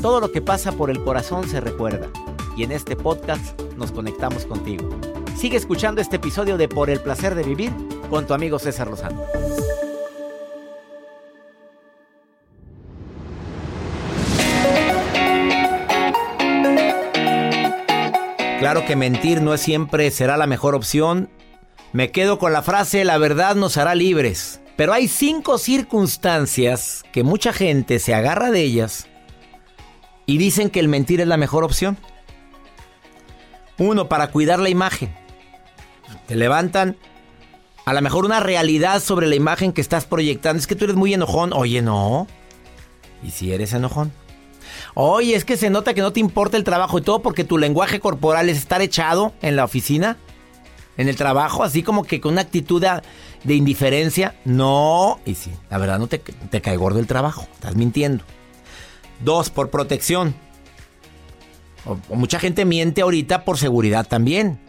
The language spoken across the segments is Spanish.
Todo lo que pasa por el corazón se recuerda. Y en este podcast nos conectamos contigo. Sigue escuchando este episodio de Por el Placer de Vivir con tu amigo César Lozano. Claro que mentir no siempre será la mejor opción. Me quedo con la frase, la verdad nos hará libres. Pero hay cinco circunstancias que mucha gente se agarra de ellas y dicen que el mentir es la mejor opción. Uno, para cuidar la imagen. Te levantan a lo mejor una realidad sobre la imagen que estás proyectando. Es que tú eres muy enojón. Oye, no. ¿Y si eres enojón? Oye, es que se nota que no te importa el trabajo y todo porque tu lenguaje corporal es estar echado en la oficina, en el trabajo, así como que con una actitud de, indiferencia. No, y sí, la verdad no te, te cae gordo el trabajo, estás mintiendo. Dos, por protección. O, mucha gente miente ahorita por seguridad también.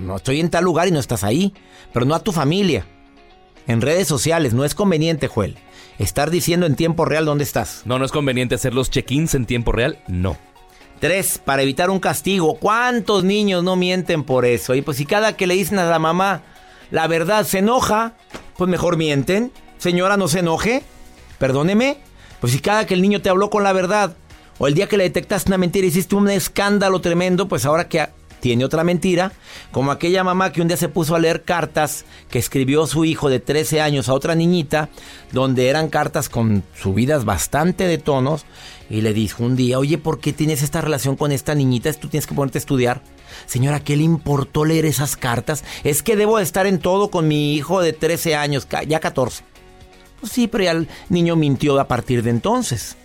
No estoy en tal lugar y no estás ahí, pero no a tu familia. En redes sociales no es conveniente, Joel estar diciendo en tiempo real dónde estás. No, no es conveniente hacer los check-ins en tiempo real, no. Tres, para evitar un castigo. ¿Cuántos niños no mienten por eso? Y pues si cada que le dicen a la mamá la verdad se enoja, pues mejor mienten. Señora, no se enoje. Perdóneme. Pues si cada que el niño te habló con la verdad, o el día que le detectaste una mentira hiciste un escándalo tremendo, pues ahora que tiene otra mentira, como aquella mamá que un día se puso a leer cartas que escribió su hijo de 13 años a otra niñita, donde eran cartas con subidas bastante de tonos, y le dijo un día, oye, ¿por qué tienes esta relación con esta niñita? Tú tienes que ponerte a estudiar. Señora, ¿qué le importó leer esas cartas? Es que debo estar en todo con mi hijo de 13 años, ya 14. Pues sí, pero ya el niño mintió a partir de entonces.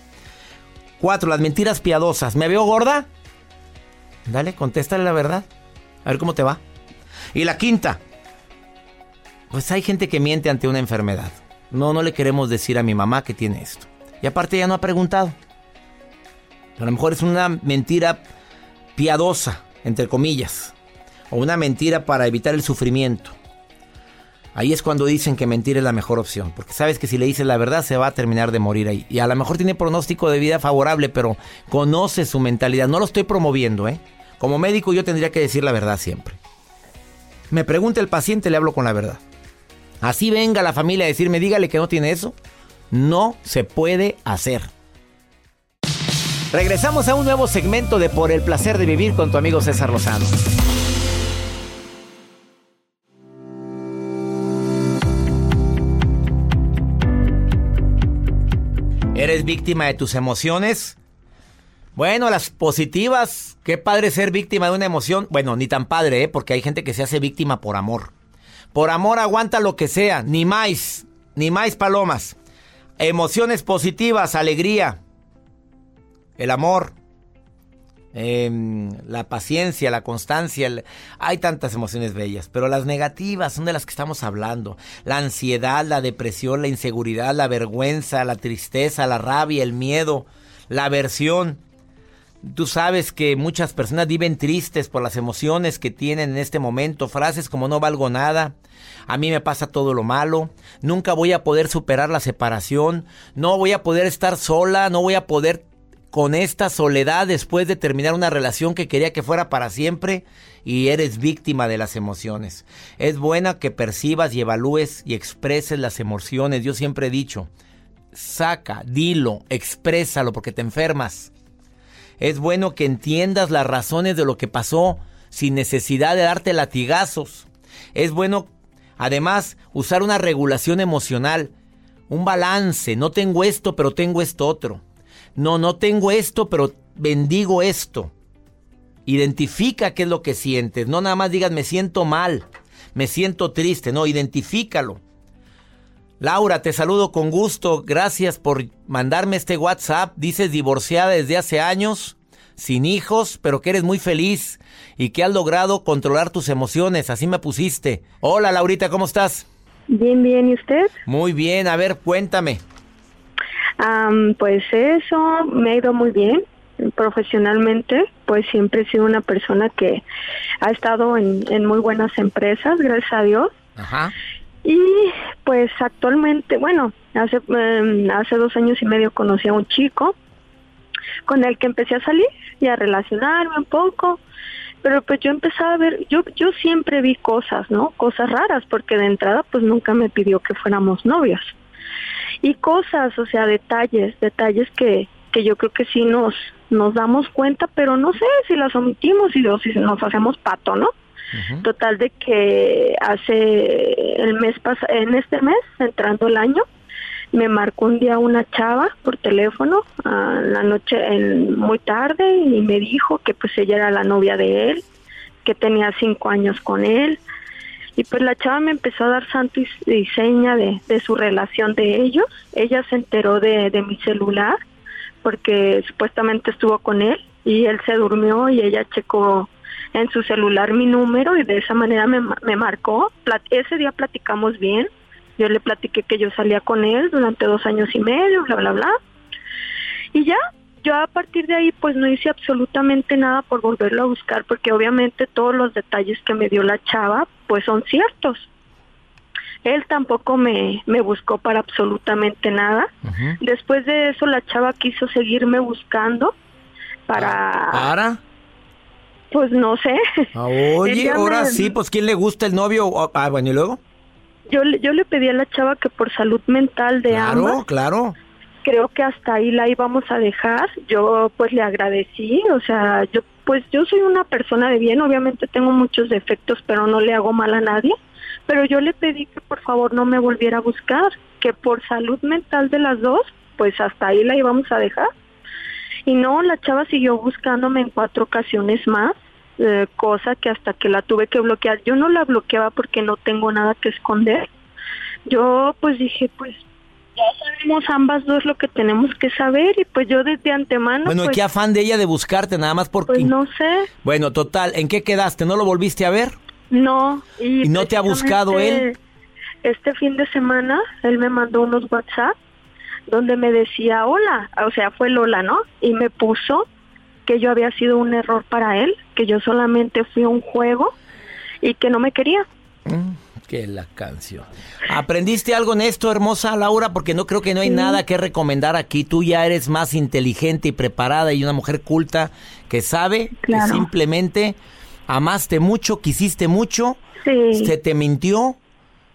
Cuatro, las mentiras piadosas. ¿Me veo gorda? Dale, contéstale la verdad. A ver cómo te va. Y la quinta. Pues hay gente que miente ante una enfermedad. No, no le queremos decir a mi mamá que tiene esto. Y aparte ya no ha preguntado. A lo mejor es una mentira piadosa, entre comillas. O una mentira para evitar el sufrimiento. Ahí es cuando dicen que mentir es la mejor opción, porque sabes que si le dices la verdad se va a terminar de morir ahí. Y a lo mejor tiene pronóstico de vida favorable, pero conoce su mentalidad. No lo estoy promoviendo, ¿eh? Como médico yo tendría que decir la verdad siempre. Me pregunta el paciente, le hablo con la verdad. Así venga la familia a decirme, dígale que no tiene eso. No se puede hacer. Regresamos a un nuevo segmento de Por el placer de vivir con tu amigo César Lozano. Víctima de tus emociones? Bueno, las positivas, qué padre ser víctima de una emoción. Bueno, ni tan padre, ¿eh? porque hay gente que se hace víctima por amor. Por amor aguanta lo que sea, ni más, ni más palomas. Emociones positivas, alegría, el amor, em, la paciencia, la constancia. Hay tantas emociones bellas, pero las negativas son de las que estamos hablando. La ansiedad, la depresión, la inseguridad, la vergüenza, la tristeza, la rabia, el miedo, la aversión. Tú sabes que muchas personas viven tristes por las emociones que tienen en este momento, frases como no valgo nada, a mí me pasa todo lo malo, nunca voy a poder superar la separación, no voy a poder estar sola, no voy a poder con esta soledad después de terminar una relación que quería que fuera para siempre y eres víctima de las emociones. Es buena que percibas y evalúes y expreses las emociones. Yo siempre he dicho, saca, dilo, exprésalo porque te enfermas. Es bueno que entiendas las razones de lo que pasó sin necesidad de darte latigazos. Es bueno, además, usar una regulación emocional, un balance. No tengo esto, pero tengo esto otro. No, no tengo esto, pero bendigo esto. Identifica qué es lo que sientes. No nada más digas me siento mal, me siento triste. No, identifícalo. Laura, te saludo con gusto. Gracias por mandarme este WhatsApp. Dices divorciada desde hace años, sin hijos, pero que eres muy feliz y que has logrado controlar tus emociones. Así me pusiste. Hola, Laurita, ¿cómo estás? Bien, bien. ¿Y usted? Muy bien. A ver, cuéntame. Pues eso, me ha ido muy bien profesionalmente, pues siempre he sido una persona que ha estado en, muy buenas empresas, gracias a Dios. Ajá. Y pues actualmente, bueno, hace, em, hace dos años y medio conocí a un chico con el que empecé a salir y a relacionarme un poco, pero pues yo empezaba a ver, yo, yo siempre vi cosas, ¿no? Cosas raras, porque de entrada pues nunca me pidió que fuéramos novios. Y cosas, o sea, detalles, detalles que, que yo creo que sí nos, nos damos cuenta, pero no sé si las omitimos y si nos hacemos pato, ¿no? Total de que hace el mes pasado, en este mes, entrando el año, me marcó un día una chava por teléfono, a la noche, en, muy tarde, y me dijo que pues ella era la novia de él, que tenía cinco años con él, y pues la chava me empezó a dar santo y, seña de, de, su relación de ellos. Ella se enteró de, de mi celular porque supuestamente estuvo con él y él se durmió y ella checó en su celular mi número y de esa manera me, me marcó. ese día platicamos bien, yo le platiqué que yo salía con él durante dos años y medio, bla, bla, bla. Y ya, yo a partir de ahí pues no hice absolutamente nada por volverlo a buscar porque obviamente todos los detalles que me dio la chava pues son ciertos. Él tampoco me, me buscó para absolutamente nada. Después de eso la chava quiso seguirme buscando para... ¿Para? Pues no sé. Ah, oye, ahora sí, pues ¿quién le gusta el novio? Ah, bueno, ¿y luego? Yo, yo le pedí a la chava que por salud mental de claro, ambas... Claro, claro. Creo que hasta ahí la íbamos a dejar. Yo pues le agradecí, o sea, yo pues yo soy una persona de bien, obviamente tengo muchos defectos, pero no le hago mal a nadie pero yo le pedí que por favor no me volviera a buscar, que por salud mental de las dos, pues hasta ahí la íbamos a dejar. Y no, la chava siguió buscándome en cuatro ocasiones más, eh, cosa que hasta que la tuve que bloquear. Yo no la bloqueaba porque no tengo nada que esconder. Yo pues dije, pues ya sabemos ambas dos lo que tenemos que saber y pues yo desde antemano... Bueno, pues, ¿qué afán de ella de buscarte nada más porque... Pues no sé. Bueno, total, ¿en qué quedaste? ¿No lo volviste a ver? No. ¿Y, no te ha buscado él? Este fin de semana él me mandó unos WhatsApp donde me decía hola, o sea, fue Lola, ¿no? Y me puso que yo había sido un error para él, que yo solamente fui un juego y que no me quería. Que la canción. ¿Aprendiste algo en esto, hermosa Laura? Porque no creo que no hay nada que recomendar aquí. Tú ya eres más inteligente y preparada y una mujer culta que sabe que simplemente amaste mucho, quisiste mucho, se te mintió.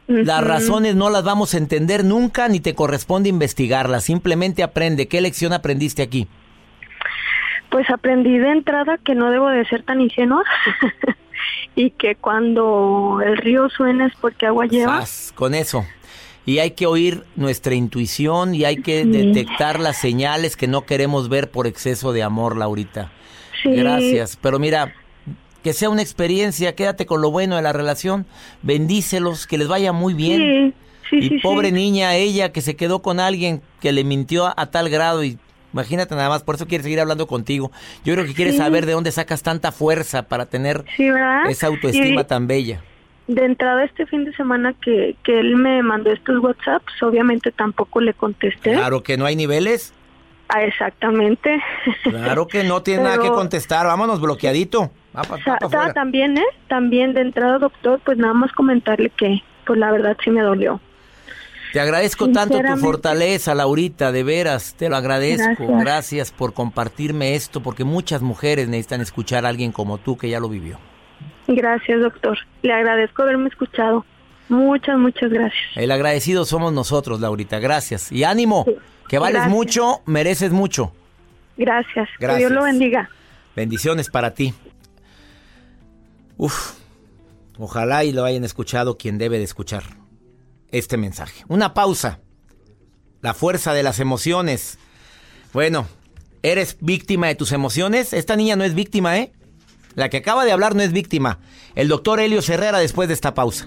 Las razones no las vamos a entender nunca ni te corresponde investigarlas. Simplemente aprende. ¿Qué lección aprendiste aquí? Pues aprendí de entrada que no debo de ser tan ingenua y que cuando el río suena es porque agua lleva. con eso. Y hay que oír nuestra intuición y hay que detectar las señales que no queremos ver por exceso de amor, Laurita. Gracias. Pero mira, que sea una experiencia, quédate con lo bueno de la relación, bendícelos, que les vaya muy bien. y pobre niña, ella que se quedó con alguien que le mintió a, tal grado y imagínate nada más, por eso quiere seguir hablando contigo. Yo creo que quiere saber de dónde sacas tanta fuerza para tener esa autoestima tan bella. De entrada este fin de semana que, que él me mandó estos WhatsApps, obviamente tampoco le contesté. Claro que no hay niveles. Ah, exactamente. Claro que no tiene nada que contestar, vámonos bloqueadito. también, ¿eh? También de entrada, doctor, pues nada más comentarle que, pues la verdad sí me dolió. Te agradezco tanto tu fortaleza, Laurita, de veras, te lo agradezco. Gracias. por compartirme esto, porque muchas mujeres necesitan escuchar a alguien como tú que ya lo vivió. Gracias, doctor. Le agradezco haberme escuchado. Muchas, muchas gracias. El agradecido somos nosotros, Laurita. Gracias. Y ánimo, que vales Gracias. mucho, mereces mucho. Gracias. Que Gracias. Dios lo bendiga. Bendiciones para ti. Uf, ojalá y lo hayan escuchado quien debe de escuchar este mensaje. Una pausa. La fuerza de las emociones. Bueno, ¿eres víctima de tus emociones? Esta niña no es víctima, ¿eh? La que acaba de hablar no es víctima. El doctor Helio Herrera después de esta pausa.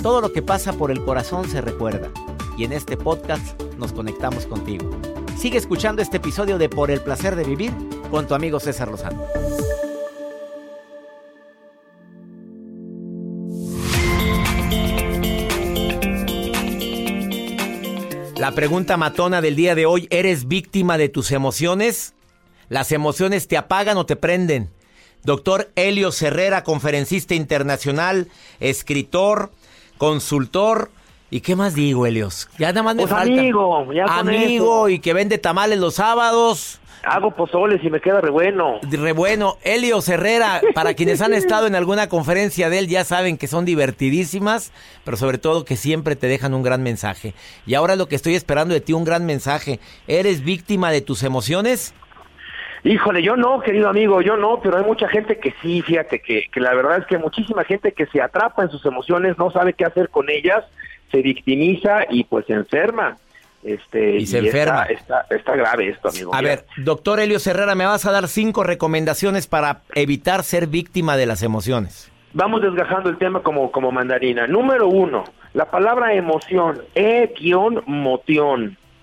Todo lo que pasa por el corazón se recuerda. Y en este podcast nos conectamos contigo. Sigue escuchando este episodio de Por el placer de vivir con tu amigo César Lozano. La pregunta matona del día de hoy, ¿eres víctima de tus emociones? ¿Las emociones te apagan o te prenden? Doctor Helio Herrera, conferencista internacional, escritor, consultor. ¿Y qué más digo, Helios? Ya nada más me Pues falta. amigo, ya con Amigo, eso. y que vende tamales los sábados. Hago pozoles y me queda re bueno. Re bueno. Helios Herrera, para quienes han estado en alguna conferencia de él, ya saben que son divertidísimas, pero sobre todo que siempre te dejan un gran mensaje. Y ahora lo que estoy esperando de ti, un gran mensaje. ¿Eres víctima de tus emociones? Híjole, yo no, querido amigo, yo no, pero hay mucha gente que sí, fíjate que, que la verdad es que muchísima gente que se atrapa en sus emociones, no sabe qué hacer con ellas, se victimiza y pues se enferma. Este, Y se enferma. Está, está, grave esto, amigo. A ver, doctor Helios Herrera, me vas a dar cinco recomendaciones para evitar ser víctima de las emociones. Vamos desgajando el tema como, como mandarina. Número uno, la palabra emoción, e-moción,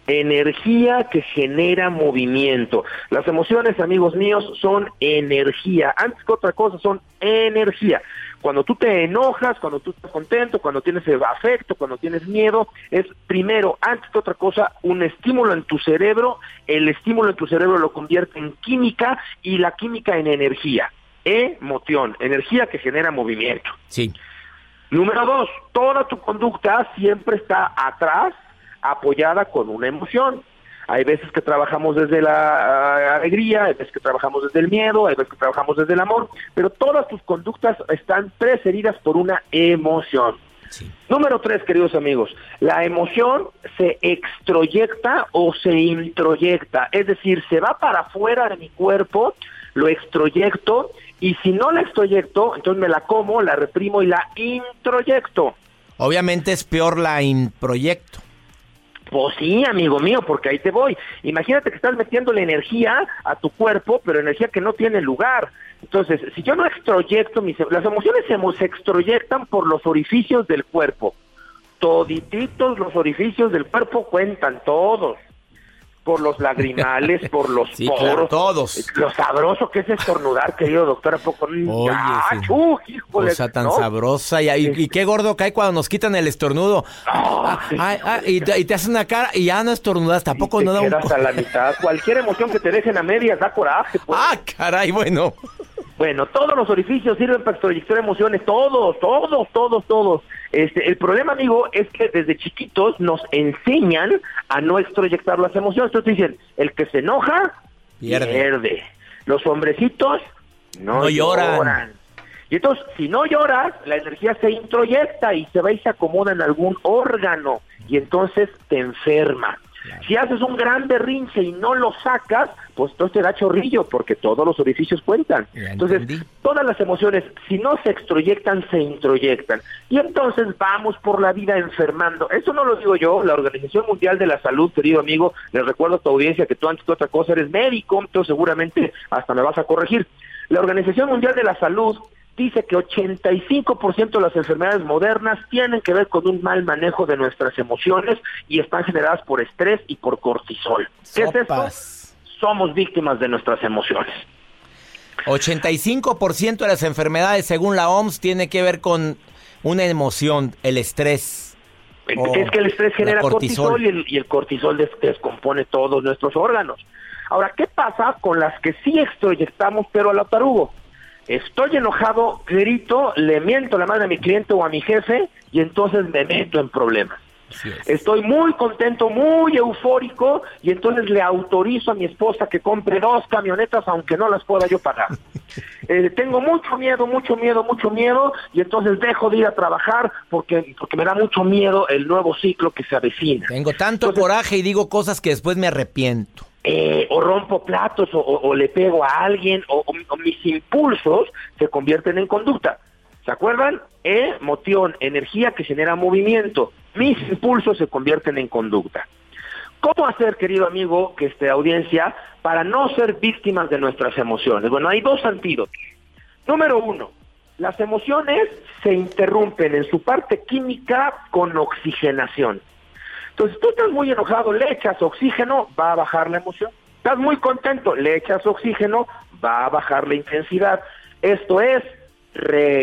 energía que genera movimiento. Las emociones, amigos míos, son energía. Antes que otra cosa, son energía. Cuando tú te enojas, cuando tú estás contento, cuando tienes afecto, cuando tienes miedo, es primero, antes que otra cosa, un estímulo en tu cerebro. El estímulo en tu cerebro lo convierte en química y la química en energía. Emoción, energía que genera movimiento. Sí. Número dos, toda tu conducta siempre está atrás, apoyada con una emoción. Hay veces que trabajamos desde la ah, alegría, hay veces que trabajamos desde el miedo, hay veces que trabajamos desde el amor, pero todas tus conductas están precedidas por una emoción. Sí. Número tres, queridos amigos, la emoción se extroyecta o se introyecta, es decir, se va para afuera de mi cuerpo, lo extroyecto, y si no la extroyecto, entonces me la como, la reprimo y la introyecto. Obviamente es peor la improyecto. Pues sí, amigo mío, porque ahí te voy. Imagínate que estás metiéndole energía a tu cuerpo, pero energía que no tiene lugar. Entonces, si yo no extroyecto mis... Las emociones se, se por los orificios del cuerpo. Todititos los orificios del cuerpo cuentan, todos. Por los lagrimales, por los Sí, poros. claro, todos. Lo sabroso que es estornudar, querido doctor, ¿a poco? Oye, ¡Ah, sí. chu, híjole! Cosa tan ¿no? sabrosa. Y, y- y qué gordo cae cuando nos quitan el estornudo. Ah, Ah, ah, y, te, y te hacen una cara y ya no estornudas. Tampoco Y te no da un... a la mitad. Cualquier emoción que te dejen a medias da coraje. pues. Ah, caray, bueno. Bueno, todos los orificios sirven para extroyectar emociones, todos, todos, todos, todos. Este, el problema, amigo, es que desde chiquitos nos enseñan a no extroyectar las emociones. Entonces dicen, el que se enoja, Pierde. pierde. Los hombrecitos no, No lloran. lloran. Y entonces, si no lloras, la energía se introyecta y se va y se acomoda en algún órgano y entonces te enferma. Si haces un gran berrinche y no lo sacas, pues entonces te da chorrillo, porque todos los orificios cuentan. Ya Entonces, entendí. todas las emociones, si no se extroyectan, se introyectan. Y entonces vamos por la vida enfermando. Eso no lo digo yo, la Organización Mundial de la Salud, querido amigo, les recuerdo a tu audiencia que tú antes que otra cosa eres médico, entonces seguramente hasta me vas a corregir. La Organización Mundial de la Salud dice que 85% de las enfermedades modernas tienen que ver con un mal manejo de nuestras emociones y están generadas por estrés y por cortisol. ¿Qué es esto? Sopas. Somos víctimas de nuestras emociones. 85% de las enfermedades, según la OMS, tiene que ver con una emoción, el estrés. Es que el estrés genera cortisol. cortisol, y, el, y el cortisol des- descompone todos nuestros órganos. Ahora, ¿qué pasa con las que sí extroyectamos, pero a la tarugo? Estoy enojado, grito, le miento la madre a mi cliente o a mi jefe y entonces me meto en problemas. Estoy muy contento, muy eufórico y entonces le autorizo a mi esposa que compre dos camionetas aunque no las pueda yo pagar. Eh, tengo mucho miedo, mucho miedo, mucho miedo y entonces dejo de ir a trabajar porque, porque me da mucho miedo el nuevo ciclo que se avecina. Tengo tanto Entonces- coraje y digo cosas que después me arrepiento. Eh, o rompo platos o, o- le pego a alguien o mis impulsos se convierten en conducta. ¿Se acuerdan? Emoción, energía que genera movimiento. Mis impulsos se convierten en conducta. ¿Cómo hacer, querido amigo, que esta audiencia, para no ser víctimas de nuestras emociones? Bueno, hay dos antídotos. Número uno, las emociones se interrumpen en su parte química con oxigenación. Entonces, tú estás muy enojado, le echas oxígeno, va a bajar la emoción. Estás muy contento, le echas oxígeno, va a bajar la intensidad. Esto es, respira.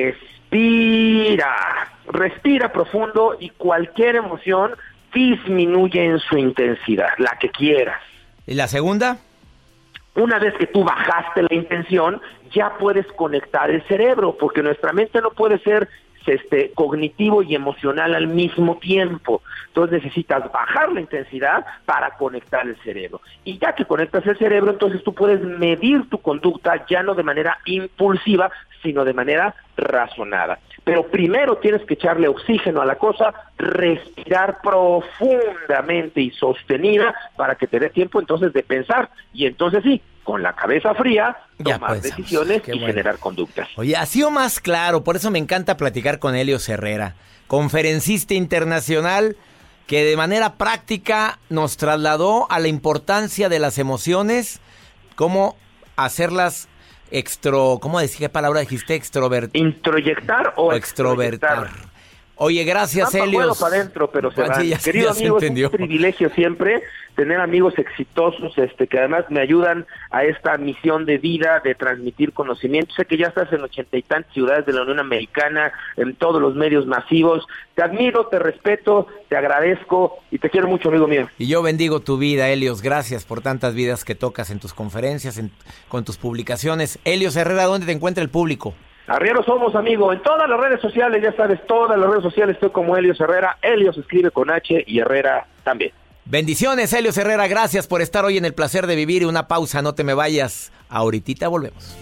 Respira profundo y cualquier emoción disminuye en su intensidad, la que quieras. ¿Y la segunda? Una vez que tú bajaste la intención, ya puedes conectar el cerebro, porque nuestra mente no puede ser este, cognitivo y emocional al mismo tiempo. Entonces necesitas bajar la intensidad para conectar el cerebro. Y ya que conectas el cerebro, entonces tú puedes medir tu conducta ya no de manera impulsiva, sino de manera razonada. Pero primero tienes que echarle oxígeno a la cosa, respirar profundamente y sostenida para que te dé tiempo entonces de pensar y entonces sí, con la cabeza fría, Ya tomar pensamos. decisiones Qué y bueno. generar conductas. Oye, ha sido más claro, por eso me encanta platicar con Helio Herrera, conferencista internacional que de manera práctica nos trasladó a la importancia de las emociones, cómo hacerlas extro, ¿cómo decía qué palabra dijiste? Extrovertir Introyectar o, o extrovertar. Oye, gracias, Helios. para adentro, pero se Ah, van. sí, ya- Querido ya se es un privilegio siempre tener amigos exitosos, este, que además me ayudan a esta misión de vida de transmitir conocimiento. Sé que ya estás en ochenta y tantas ciudades de la Unión Americana, en todos los medios masivos. Te admiro, te respeto, te agradezco y te quiero mucho, amigo mío. Y yo bendigo tu vida, Helios. Gracias por tantas vidas que tocas en tus conferencias, en- con tus publicaciones. Helios Herrera, ¿dónde te encuentra el público? Arrieros somos, amigo. En todas las redes sociales, ya sabes, todas las redes sociales estoy como Helios Herrera. Helios escribe con H y Herrera también. Bendiciones, Helios Herrera. Gracias por estar hoy en el placer de vivir. Una pausa, no te me vayas. Ahorita volvemos.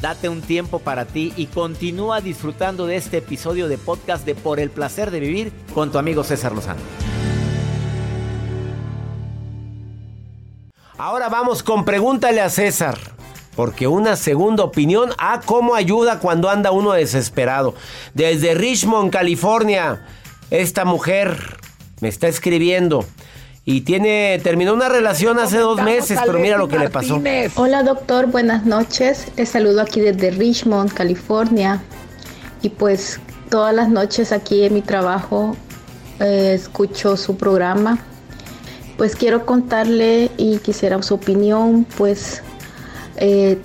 Date un tiempo para ti y continúa disfrutando de este episodio de podcast de Por el placer de vivir con tu amigo César Lozano. Ahora vamos con pregúntale a César. Porque una segunda opinión, ah, cómo ayuda cuando anda uno desesperado. Desde Richmond, California, esta mujer me está escribiendo y tiene terminó una relación hace dos meses, pero mira lo que le pasó. Hola doctor, buenas noches. Les saludo aquí desde Richmond, California. Y pues todas las noches aquí en mi trabajo eh, escucho su programa. Pues quiero contarle y quisiera su opinión. Pues eh,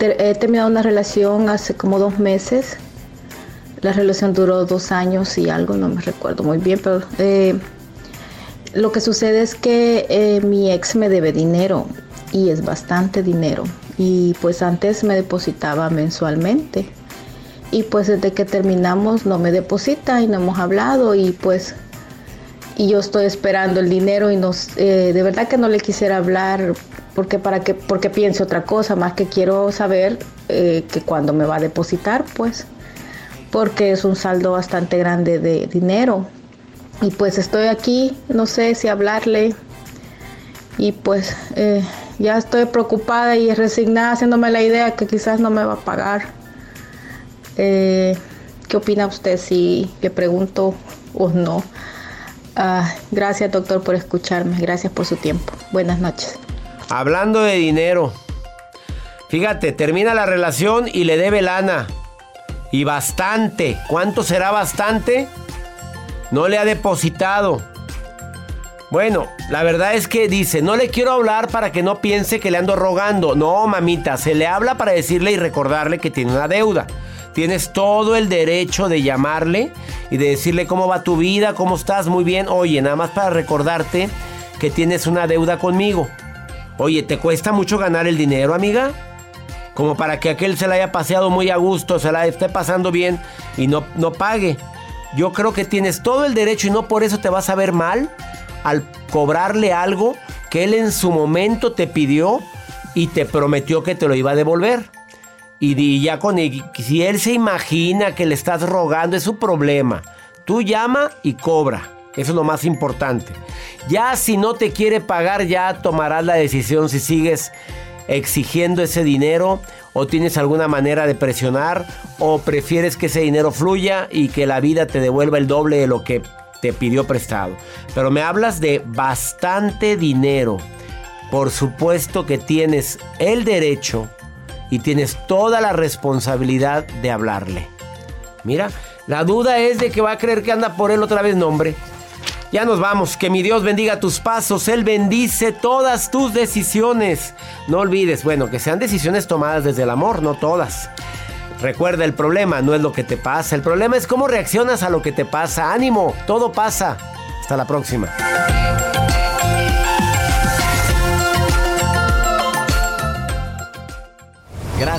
he terminado una relación hace como dos meses. La relación duró dos años y algo, no me recuerdo muy bien, pero eh, lo que sucede es que eh, mi ex me debe dinero y es bastante dinero. Y pues antes me depositaba mensualmente. Y pues desde que terminamos no me deposita y no hemos hablado y pues y yo estoy esperando el dinero y nos, eh, de verdad que no le quisiera hablar porque para que porque piense otra cosa más que quiero saber eh, que cuando me va a depositar pues porque es un saldo bastante grande de dinero. Y pues estoy aquí no sé si hablarle. Y pues eh, ya estoy preocupada y resignada haciéndome la idea que quizás no me va a pagar. Eh, qué opina usted si le pregunto o no Ah, gracias doctor por escucharme gracias por su tiempo buenas noches Hablando de dinero. Fíjate, termina la relación y le debe lana. Y bastante. ¿Cuánto será bastante? No le ha depositado. Bueno, la verdad es que dice, no le quiero hablar para que no piense que le ando rogando. No, mamita, se le habla para decirle y recordarle que tiene una deuda. Tienes todo el derecho de llamarle y de decirle cómo va tu vida, cómo estás, muy bien. Oye, nada más para recordarte que tienes una deuda conmigo. Oye, ¿te cuesta mucho ganar el dinero, amiga? Como para que aquel se la haya paseado muy a gusto, se la esté pasando bien y no, no pague. Yo creo que tienes todo el derecho y no por eso te vas a ver mal al cobrarle algo que él en su momento te pidió y te prometió que te lo iba a devolver. Y, ya con él, si él se imagina que le estás rogando, es su problema. Tú llama y cobra. Eso es lo más importante. Ya si no te quiere pagar, ya tomarás la decisión si sigues exigiendo ese dinero o tienes alguna manera de presionar o prefieres que ese dinero fluya y que la vida te devuelva el doble de lo que te pidió prestado. Pero me hablas de bastante dinero. Por supuesto que tienes el derecho y tienes toda la responsabilidad de hablarle. Mira, la duda es de que va a creer que anda por él otra vez nombre. Ya nos vamos. Que mi Dios bendiga tus pasos. Él bendice todas tus decisiones. No olvides, bueno, que sean decisiones tomadas desde el amor, no todas. Recuerda, el problema no es lo que te pasa. El problema es cómo reaccionas a lo que te pasa. Ánimo, todo pasa. Hasta la próxima.